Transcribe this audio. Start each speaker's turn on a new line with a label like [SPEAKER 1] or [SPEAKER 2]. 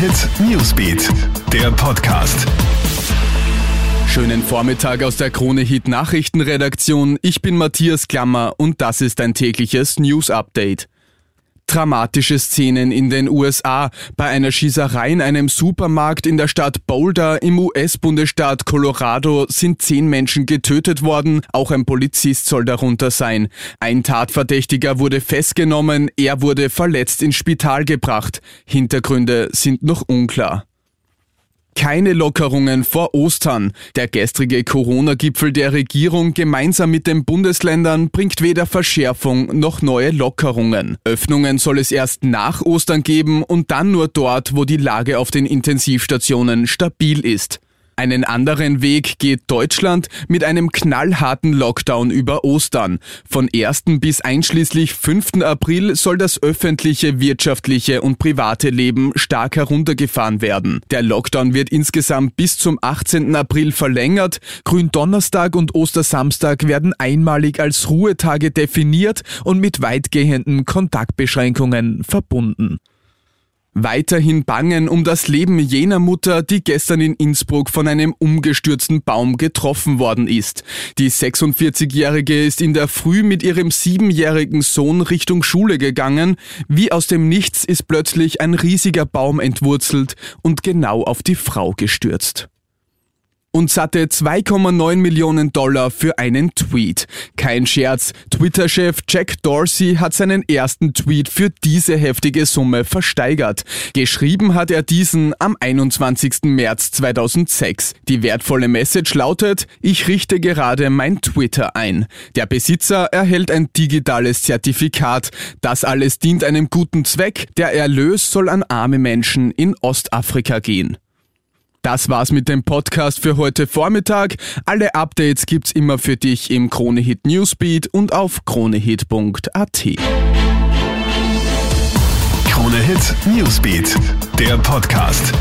[SPEAKER 1] Hit Newsbeat, der Podcast.
[SPEAKER 2] Schönen Vormittag aus der Krone Hit Nachrichtenredaktion. Ich bin Matthias Klammer und das ist ein tägliches News Update. Dramatische Szenen in den USA. Bei einer Schießerei in einem Supermarkt in der Stadt Boulder im US-Bundesstaat Colorado sind zehn Menschen getötet worden. Auch ein Polizist soll darunter sein. Ein Tatverdächtiger wurde festgenommen. Er wurde verletzt ins Spital gebracht. Hintergründe sind noch unklar. Keine Lockerungen vor Ostern. Der gestrige Corona-Gipfel der Regierung gemeinsam mit den Bundesländern bringt weder Verschärfung noch neue Lockerungen. Öffnungen soll es erst nach Ostern geben und dann nur dort, wo die Lage auf den Intensivstationen stabil ist. Einen anderen Weg geht Deutschland mit einem knallharten Lockdown über Ostern. Von 1. bis einschließlich 5. April soll das öffentliche, wirtschaftliche und private Leben stark heruntergefahren werden. Der Lockdown wird insgesamt bis zum 18. April verlängert. Gründonnerstag und Ostersamstag werden einmalig als Ruhetage definiert und mit weitgehenden Kontaktbeschränkungen verbunden. Weiterhin bangen um das Leben jener Mutter, die gestern in Innsbruck von einem umgestürzten Baum getroffen worden ist. Die 46-Jährige ist in der Früh mit ihrem siebenjährigen Sohn Richtung Schule gegangen. Wie aus dem Nichts ist plötzlich ein riesiger Baum entwurzelt und genau auf die Frau gestürzt und satte 2,9 Millionen Dollar für einen Tweet. Kein Scherz, Twitter-Chef Jack Dorsey hat seinen ersten Tweet für diese heftige Summe versteigert. Geschrieben hat er diesen am 21. März 2006. Die wertvolle Message lautet, ich richte gerade mein Twitter ein. Der Besitzer erhält ein digitales Zertifikat. Das alles dient einem guten Zweck. Der Erlös soll an arme Menschen in Ostafrika gehen. Das war's mit dem Podcast für heute Vormittag. Alle Updates gibt's immer für dich im Kronehit Newsbeat und auf kronehit.at.
[SPEAKER 1] Kronehit Newsbeat, der Podcast.